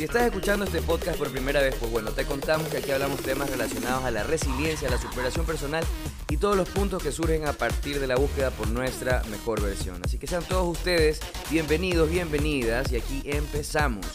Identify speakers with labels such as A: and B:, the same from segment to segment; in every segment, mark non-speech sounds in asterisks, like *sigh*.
A: Si estás escuchando este podcast por primera vez, pues bueno, te contamos que aquí hablamos temas relacionados a la resiliencia, a la superación personal y todos los puntos que surgen a partir de la búsqueda por nuestra mejor versión. Así que sean todos ustedes bienvenidos, bienvenidas y aquí empezamos.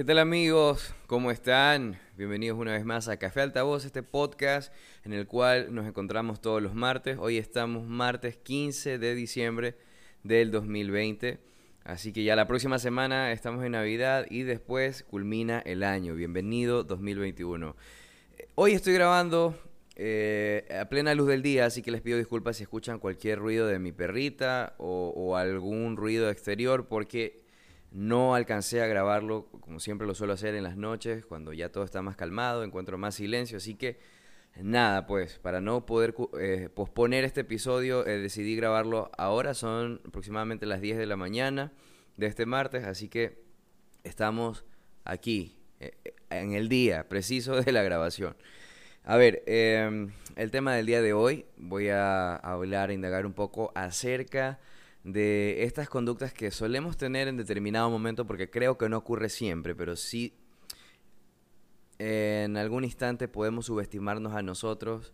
A: ¿Qué tal amigos? ¿Cómo están? Bienvenidos una vez más a Café Altavoz, este podcast en el cual nos encontramos todos los martes. Hoy estamos martes 15 de diciembre del 2020. Así que ya la próxima semana estamos en Navidad y después culmina el año. Bienvenido 2021. Hoy estoy grabando eh, a plena luz del día, así que les pido disculpas si escuchan cualquier ruido de mi perrita o, o algún ruido exterior porque no alcancé a grabarlo como siempre lo suelo hacer en las noches, cuando ya todo está más calmado, encuentro más silencio, así que nada, pues para no poder eh, posponer este episodio eh, decidí grabarlo ahora, son aproximadamente las 10 de la mañana de este martes, así que estamos aquí, eh, en el día preciso de la grabación. A ver, em, el tema del día de hoy, voy a hablar, a indagar un poco acerca de estas conductas que solemos tener en determinado momento, porque creo que no ocurre siempre, pero sí en algún instante podemos subestimarnos a nosotros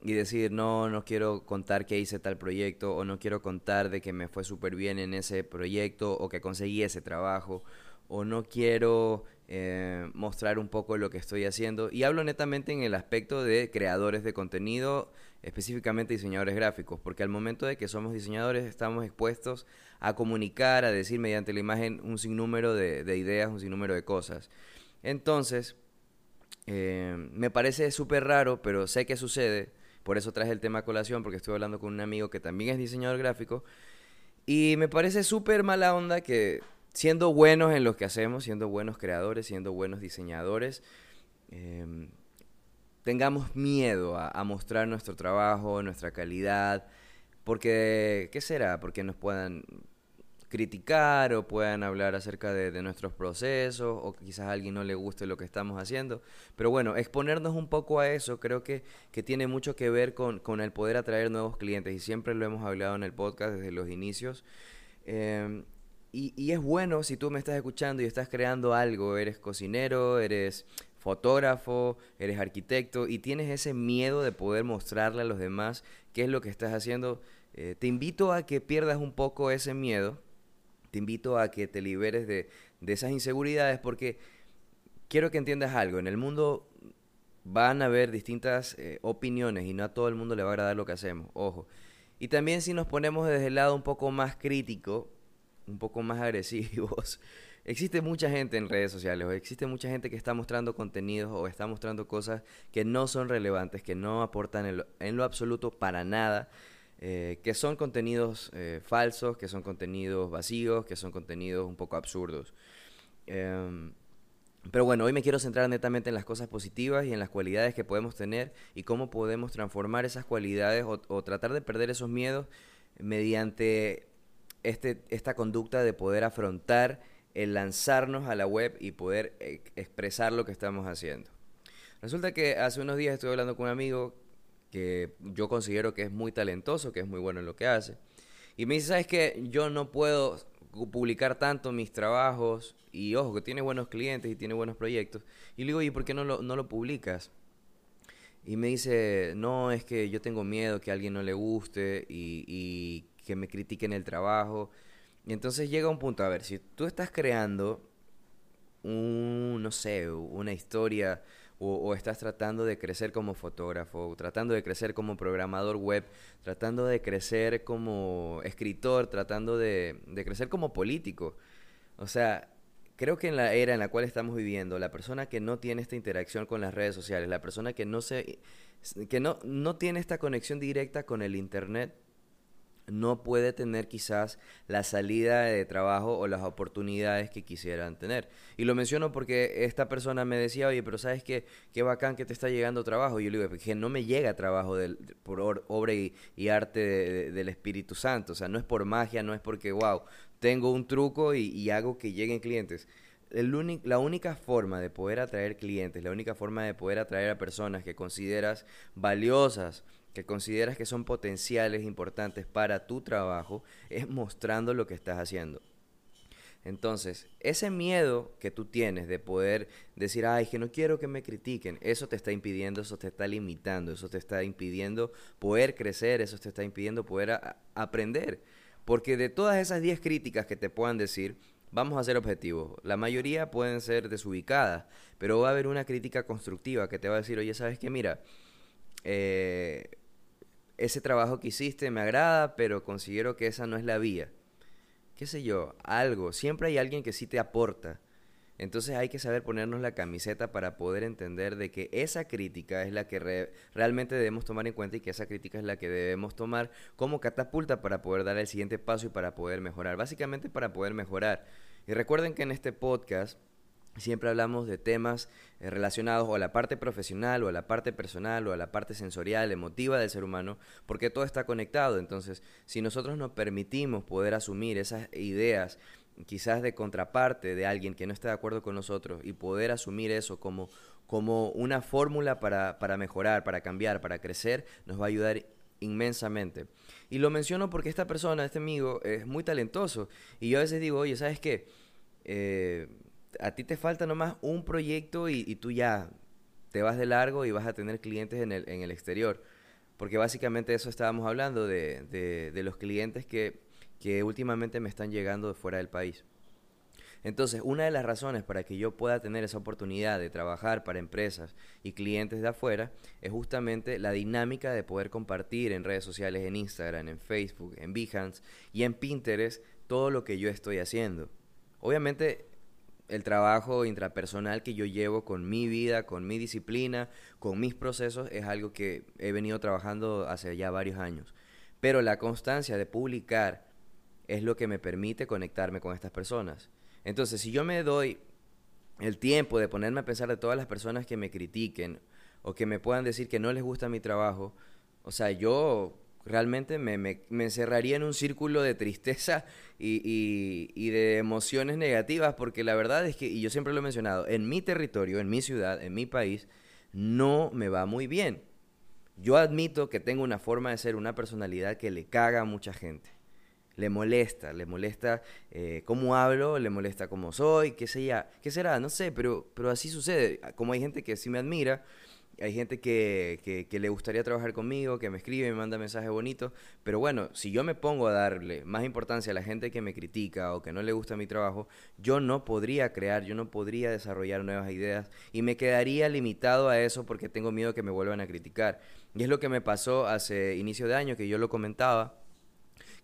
A: y decir, no, no quiero contar que hice tal proyecto, o no quiero contar de que me fue súper bien en ese proyecto, o que conseguí ese trabajo, o no quiero eh, mostrar un poco lo que estoy haciendo. Y hablo netamente en el aspecto de creadores de contenido, específicamente diseñadores gráficos, porque al momento de que somos diseñadores estamos expuestos a comunicar, a decir mediante la imagen un sinnúmero de, de ideas, un sinnúmero de cosas. Entonces, eh, me parece súper raro, pero sé que sucede, por eso traje el tema a colación, porque estoy hablando con un amigo que también es diseñador gráfico, y me parece súper mala onda que siendo buenos en lo que hacemos, siendo buenos creadores, siendo buenos diseñadores, eh, tengamos miedo a, mostrar nuestro trabajo, nuestra calidad, porque, ¿qué será? Porque nos puedan criticar o puedan hablar acerca de, nuestros procesos o quizás a alguien no le guste lo que estamos haciendo. Pero bueno, exponernos un poco a eso creo que, que tiene mucho que ver con, con, el poder atraer nuevos clientes y siempre lo hemos hablado en el podcast desde los inicios. Em, y, es bueno si tú me estás escuchando y estás creando algo, eres cocinero, eres fotógrafo, eres arquitecto y tienes ese miedo de poder mostrarle a los demás qué es lo que estás haciendo, eh, te invito a que pierdas un poco ese miedo, te invito a que te liberes de, esas inseguridades porque quiero que entiendas algo, en el mundo van a haber distintas eh, opiniones y no a todo el mundo le va a agradar lo que hacemos, ojo. Y también si nos ponemos desde el lado un poco más crítico, un poco más *laughs* agresivos, existe mucha gente en redes sociales, existe mucha gente que está mostrando contenidos o está mostrando cosas que no son relevantes, que no aportan en lo, absoluto para nada, eh, que son contenidos eh, falsos, que son contenidos vacíos, que son contenidos un poco absurdos. Em, pero bueno, hoy me quiero centrar netamente en las cosas positivas y en las cualidades que podemos tener y cómo podemos transformar esas cualidades o tratar de perder esos miedos mediante este, esta conducta de poder afrontar el lanzarnos a la web y poder eh, expresar lo que estamos haciendo. Resulta que hace unos días estuve hablando con un amigo que yo considero que es muy talentoso, que es muy bueno en lo que hace. Y me dice, ¿sabes qué? Yo no puedo publicar tanto mis trabajos y ojo, que tiene buenos clientes y tiene buenos proyectos. Y le digo, ¿y por qué no lo, no lo publicas? Y me dice, no, es que yo tengo miedo que a alguien no le guste y que me critiquen el trabajo. Y entonces llega un punto, a ver, si tú estás creando un, no sé, una historia o, estás tratando de crecer como fotógrafo, tratando de crecer como programador web, tratando de crecer como escritor, tratando de, de crecer como político. O sea, creo que en la era en la cual estamos viviendo, la persona que no tiene esta interacción con las redes sociales, la persona que no se que no, no tiene esta conexión directa con el internet, no puede tener quizás la salida de trabajo o las oportunidades que quisieran tener. Y lo menciono porque esta persona me decía, oye, pero ¿sabes qué? Qué bacán que te está llegando trabajo. Y yo le digo, que no me llega trabajo del, por obra y, arte del Espíritu Santo. O sea, no es por magia, no es porque, wow, tengo un truco y, y hago que lleguen clientes. La única forma de poder atraer clientes, la única forma de poder atraer a personas que consideras valiosas, que consideras que son potenciales importantes para tu trabajo, es mostrando lo que estás haciendo. Entonces, ese miedo que tú tienes de poder decir, ay, que no quiero que me critiquen, eso te está impidiendo, eso te está limitando, eso te está impidiendo poder crecer, eso te está impidiendo poder aprender. Porque de todas esas 10 críticas que te puedan decir, vamos a ser objetivos. La mayoría pueden ser desubicadas, pero va a haber una crítica constructiva que te va a decir, oye, ¿sabes qué? Mira, eh, ese trabajo que hiciste me agrada, pero considero que esa no es la vía. ¿Qué sé yo? Algo. Siempre hay alguien que sí te aporta. Entonces hay que saber ponernos la camiseta para poder entender de que esa crítica es la que realmente debemos tomar en cuenta y que esa crítica es la que debemos tomar como catapulta para poder dar el siguiente paso y para poder mejorar. Básicamente para poder mejorar. Y recuerden que en este podcast siempre hablamos de temas eh, relacionados o a la parte profesional o a la parte personal o a la parte sensorial, emotiva del ser humano, porque todo está conectado. Entonces, si nosotros nos permitimos poder asumir esas ideas, quizás de contraparte de alguien que no esté de acuerdo con nosotros y poder asumir eso como, como una fórmula para, para mejorar, para cambiar, para crecer, nos va a ayudar inmensamente. Y lo menciono porque esta persona, este amigo, es muy talentoso. Y yo a veces digo, oye, ¿sabes qué? Eh, a ti te falta nomás un proyecto y, tú ya te vas de largo y vas a tener clientes en el, en el exterior. Porque básicamente eso estábamos hablando de, de, los clientes que, que últimamente me están llegando de fuera del país. Entonces, una de las razones para que yo pueda tener esa oportunidad de trabajar para empresas y clientes de afuera es justamente la dinámica de poder compartir en redes sociales, en Instagram, en Facebook, en Behance y en Pinterest todo lo que yo estoy haciendo. Obviamente el trabajo intrapersonal que yo llevo con mi vida, con mi disciplina, con mis procesos, es algo que he venido trabajando hace ya varios años. Pero la constancia de publicar es lo que me permite conectarme con estas personas. Entonces, si yo me doy el tiempo de ponerme a pensar de todas las personas que me critiquen o que me puedan decir que no les gusta mi trabajo, o sea, yo realmente me, me, encerraría en un círculo de tristeza y, y, de emociones negativas, porque la verdad es que, y yo siempre lo he mencionado, en mi territorio, en mi ciudad, en mi país, no me va muy bien. Yo admito que tengo una forma de ser, una personalidad que le caga a mucha gente. Le molesta, le molesta eh, cómo hablo, le molesta cómo soy, qué, sé qué será, no sé, pero, pero así sucede. Como hay gente que sí me admira, hay gente que, que, le gustaría trabajar conmigo, que me escribe, me manda mensajes bonitos, pero bueno, si yo me pongo a darle más importancia a la gente que me critica o que no le gusta mi trabajo, yo no podría crear, yo no podría desarrollar nuevas ideas y me quedaría limitado a eso porque tengo miedo que me vuelvan a criticar. Y es lo que me pasó hace inicio de año, que yo lo comentaba,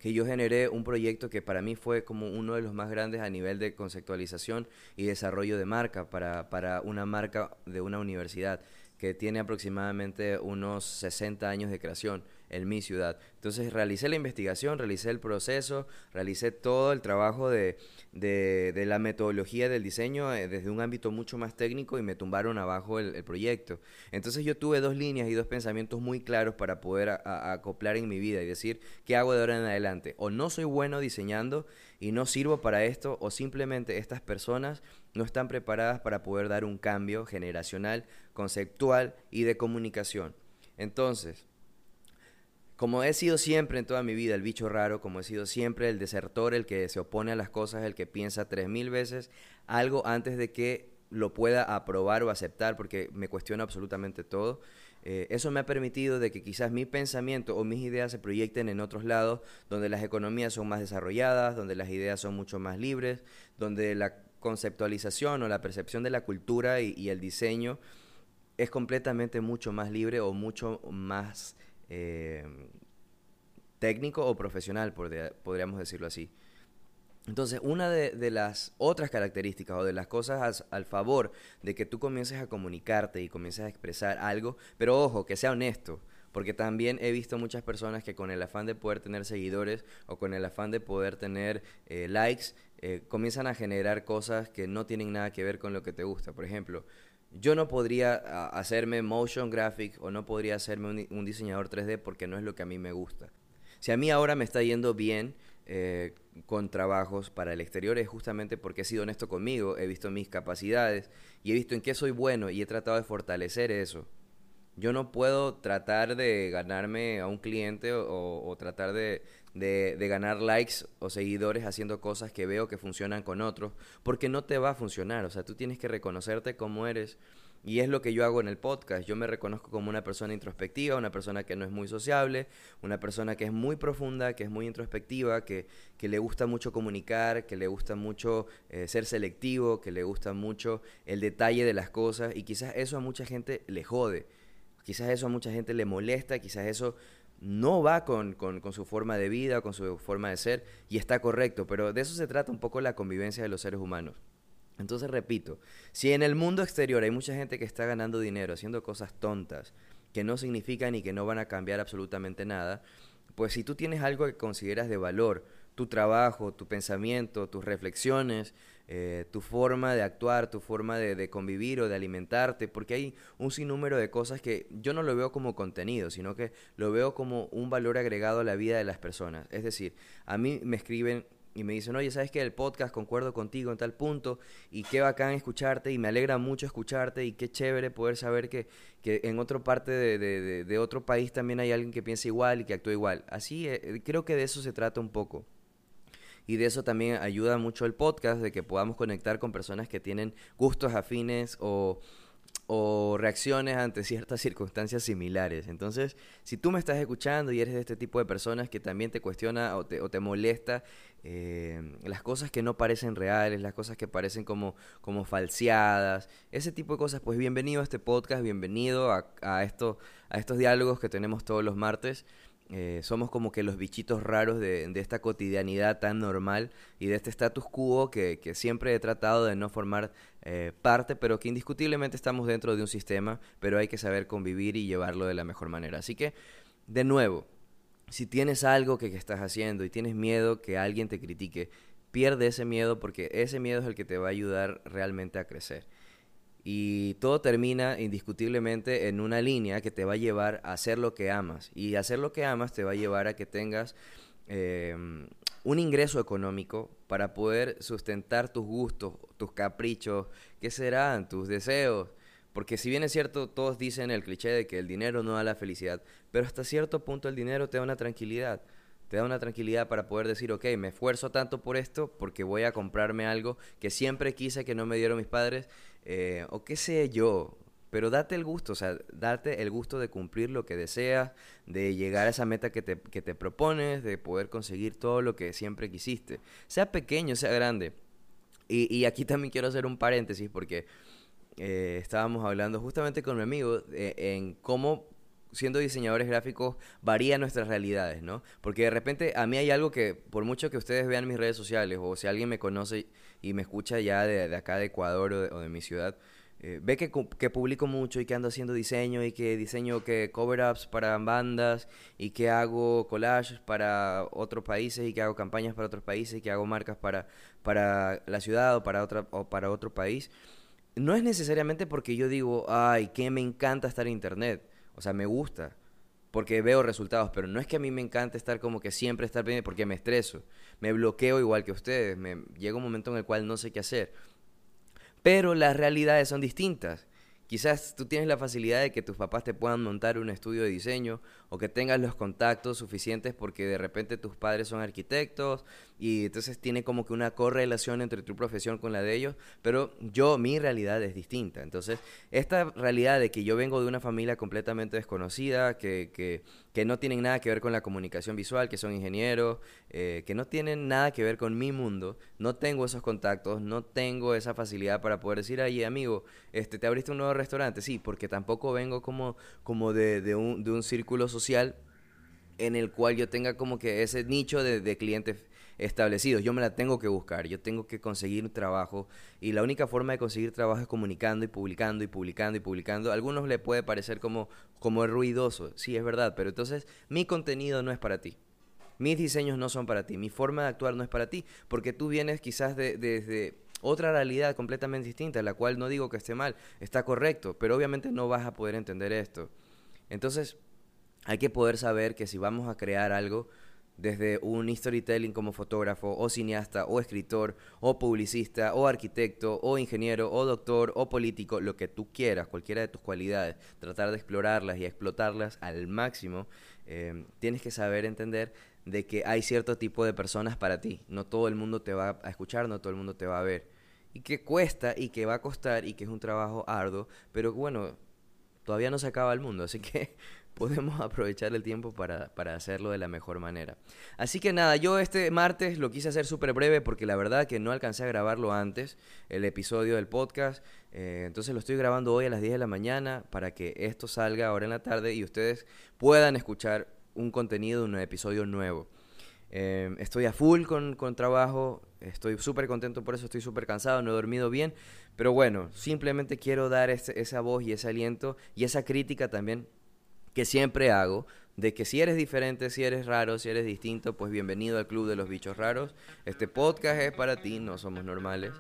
A: que yo generé un proyecto que para mí fue como uno de los más grandes a nivel de conceptualización y desarrollo de marca para, para una marca de una universidad que tiene aproximadamente unos 60 años de creación en mi ciudad. Entonces realicé la investigación, realicé el proceso, realicé todo el trabajo de, de, la metodología del diseño eh, desde un ámbito mucho más técnico y me tumbaron abajo el, proyecto. Entonces yo tuve dos líneas y dos pensamientos muy claros para poder acoplar en mi vida y decir qué hago de ahora en adelante. O no soy bueno diseñando y no sirvo para esto, o simplemente estas personas no están preparadas para poder dar un cambio generacional, conceptual y de comunicación. Entonces, como he sido siempre en toda mi vida el bicho raro, como he sido siempre el desertor, el que se opone a las cosas, el que piensa tres mil veces algo antes de que lo pueda aprobar o aceptar, porque me cuestiona absolutamente todo. Eh, eso me ha permitido de que quizás mi pensamiento o mis ideas se proyecten en otros lados, donde las economías son más desarrolladas, donde las ideas son mucho más libres, donde la conceptualización o la percepción de la cultura y, el diseño es completamente mucho más libre o mucho más eh, técnico o profesional, podríamos decirlo así. Entonces, una de, las otras características o de las cosas al favor de que tú comiences a comunicarte y comiences a expresar algo, pero ojo, que sea honesto, Porque también he visto muchas personas que con el afán de poder tener seguidores o con el afán de poder tener eh, likes, eh, comienzan a generar cosas que no tienen nada que ver con lo que te gusta. Por ejemplo, yo no podría hacerme motion graphic o no podría hacerme un, diseñador 3D porque no es lo que a mí me gusta. Si a mí ahora me está yendo bien eh, con trabajos para el exterior es justamente porque he sido honesto conmigo, he visto mis capacidades y he visto en qué soy bueno y he tratado de fortalecer eso. Yo no puedo tratar de ganarme a un cliente o, tratar de, de, ganar likes o seguidores haciendo cosas que veo que funcionan con otros, porque no te va a funcionar. O sea, tú tienes que reconocerte como eres. Y es lo que yo hago en el podcast. Yo me reconozco como una persona introspectiva, una persona que no es muy sociable, una persona que es muy profunda, que es muy introspectiva, que, que le gusta mucho comunicar, que le gusta mucho eh, ser selectivo, que le gusta mucho el detalle de las cosas. Y quizás eso a mucha gente le jode. Quizás eso a mucha gente le molesta, quizás eso no va con, su forma de vida, con su forma de ser, y está correcto, pero de eso se trata un poco la convivencia de los seres humanos. Entonces, repito, si en el mundo exterior hay mucha gente que está ganando dinero haciendo cosas tontas, que no significan y que no van a cambiar absolutamente nada, pues si tú tienes algo que consideras de valor, tu trabajo, tu pensamiento, tus reflexiones, eh, tu forma de actuar, tu forma de, convivir o de alimentarte, porque hay un sinnúmero de cosas que yo no lo veo como contenido, sino que lo veo como un valor agregado a la vida de las personas. Es decir, a mí me escriben y me dicen, oye, ¿sabes que El podcast concuerdo contigo en tal punto y qué bacán escucharte y me alegra mucho escucharte y qué chévere poder saber que, que en otra parte de, de, otro país también hay alguien que piensa igual y que actúa igual. Así, eh, creo que de eso se trata un poco. Y de eso también ayuda mucho el podcast, de que podamos conectar con personas que tienen gustos afines o, reacciones ante ciertas *laughs* circunstancias similares. Entonces, si tú me estás escuchando y eres de este tipo de personas que también te cuestiona o te, o te molesta eh, las cosas que no parecen reales, las cosas que parecen como, como falseadas, ese tipo de cosas, pues bienvenido a este podcast, bienvenido a, esto, a estos diálogos que tenemos todos los martes. Eh, somos como que los bichitos raros de, esta cotidianidad tan normal y de este status quo que, siempre he tratado de no formar eh, parte, pero que indiscutiblemente estamos dentro de un sistema, pero hay que saber convivir y llevarlo de la mejor manera. Así que, de nuevo, si tienes algo que, estás haciendo y tienes miedo que alguien te critique, pierde ese miedo porque ese miedo es el que te va a ayudar realmente a crecer. Y todo termina indiscutiblemente en una línea que te va a llevar a hacer lo que amas. Y hacer lo que amas te va a llevar a que tengas em, un ingreso económico para poder sustentar tus gustos, tus caprichos, qué serán, tus deseos. Porque si bien es cierto, todos dicen el cliché de que el dinero no da la felicidad, pero hasta cierto punto el dinero te da una tranquilidad. Te da una tranquilidad para poder decir, ok, me esfuerzo tanto por esto porque voy a comprarme algo que siempre quise que no me dieron mis padres eh, o qué sé yo, pero date el gusto, o sea, date el gusto de cumplir lo que deseas, de llegar a esa meta que te, que te propones, de poder conseguir todo lo que siempre quisiste, sea pequeño, sea grande. Y, y aquí también quiero hacer un paréntesis porque eh, estábamos hablando justamente con mi amigo en cómo siendo diseñadores gráficos varía nuestras realidades, ¿no? Porque de repente a mí hay algo que, por mucho que ustedes vean mis redes sociales, o si alguien me conoce y me escucha ya de, acá de Ecuador o de, mi ciudad, eh, ve que, que, publico mucho y que ando haciendo diseño y que diseño que cover-ups para bandas y que hago collages para otros países y que hago campañas para otros países y que hago marcas para, para la ciudad o para, otra, o para otro país. No es necesariamente porque yo digo, ay, que me encanta estar en internet. O sea, me gusta porque veo resultados, pero no es que a mí me encante estar como que siempre estar pendiente porque me estreso, me bloqueo igual que ustedes, me llega un momento en el cual no sé qué hacer. Pero las realidades son distintas. Quizás tú tienes la facilidad de que tus papás te puedan montar un estudio de diseño o que tengas los contactos suficientes porque de repente tus padres son arquitectos y entonces tiene como que una correlación entre tu profesión con la de ellos, pero yo, mi realidad es distinta. Entonces, esta realidad de que yo vengo de una familia completamente desconocida, que, que que no tienen nada que ver con la comunicación visual, que son ingenieros, eh, que no tienen nada que ver con mi mundo, no tengo esos contactos, no tengo esa facilidad para poder decir, ay amigo, este, ¿te abriste un nuevo restaurante? Sí, porque tampoco vengo como, como de, de, un, de un círculo social en el cual yo tenga como que ese nicho de, de clientes establecidos. Yo me la tengo que buscar, yo tengo que conseguir trabajo y la única forma de conseguir trabajo es comunicando y publicando y publicando y publicando. A algunos le puede parecer como, como ruidoso, sí, es verdad, pero entonces mi contenido no es para ti. Mis diseños no son para ti, mi forma de actuar no es para ti, porque tú vienes quizás desde otra realidad completamente distinta, la cual no digo que esté mal, está correcto, pero obviamente no vas a poder entender esto. Entonces, hay que poder saber que si vamos a crear algo, desde un storytelling como fotógrafo o cineasta o escritor o publicista o arquitecto o ingeniero o doctor o político, lo que tú quieras, cualquiera de tus cualidades, tratar de explorarlas y explotarlas al máximo, eh, tienes que saber entender de que hay cierto tipo de personas para ti. No todo el mundo te va a escuchar, no todo el mundo te va a ver. Y que cuesta y que va a costar y que es un trabajo arduo, pero bueno, todavía no se acaba el mundo, así que podemos *laughs* aprovechar el tiempo para, hacerlo de la mejor manera. Así que nada, yo este martes lo quise hacer súper breve porque la verdad que no alcancé a grabarlo antes, el episodio del podcast. Eh, entonces lo estoy grabando hoy a las 10 de la mañana para que esto salga ahora en la tarde y ustedes puedan escuchar un contenido, un episodio nuevo. Eh, estoy a full con, con trabajo, estoy súper contento por eso, estoy súper cansado, no he dormido bien, pero bueno, simplemente quiero dar esa voz y ese aliento y esa crítica también que siempre hago, de que si eres diferente, si eres raro, si eres distinto, pues bienvenido al Club de los Bichos Raros. Este podcast es para ti, no somos normales.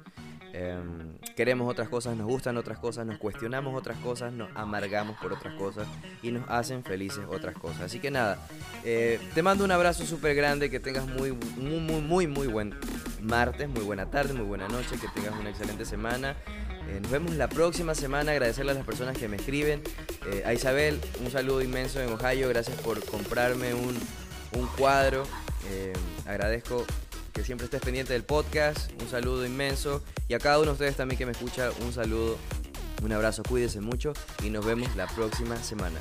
A: Em, queremos otras cosas, nos gustan otras cosas, nos cuestionamos otras cosas, nos amargamos por otras cosas y nos hacen felices otras cosas. Así que nada, eh, te mando un abrazo súper grande, que tengas muy, muy, muy, muy, muy buen martes, muy buena tarde, muy buena noche, que tengas una excelente semana. Eh, nos vemos la próxima semana. Agradecerle a las personas que me escriben. Eh, a Isabel, un saludo inmenso en Ohio. Gracias por comprarme un, un cuadro. Eh, agradezco que siempre estés pendiente del podcast. Un saludo inmenso. Y a cada uno de ustedes también que me escucha, un saludo. Un abrazo, cuídense mucho y nos vemos la próxima semana.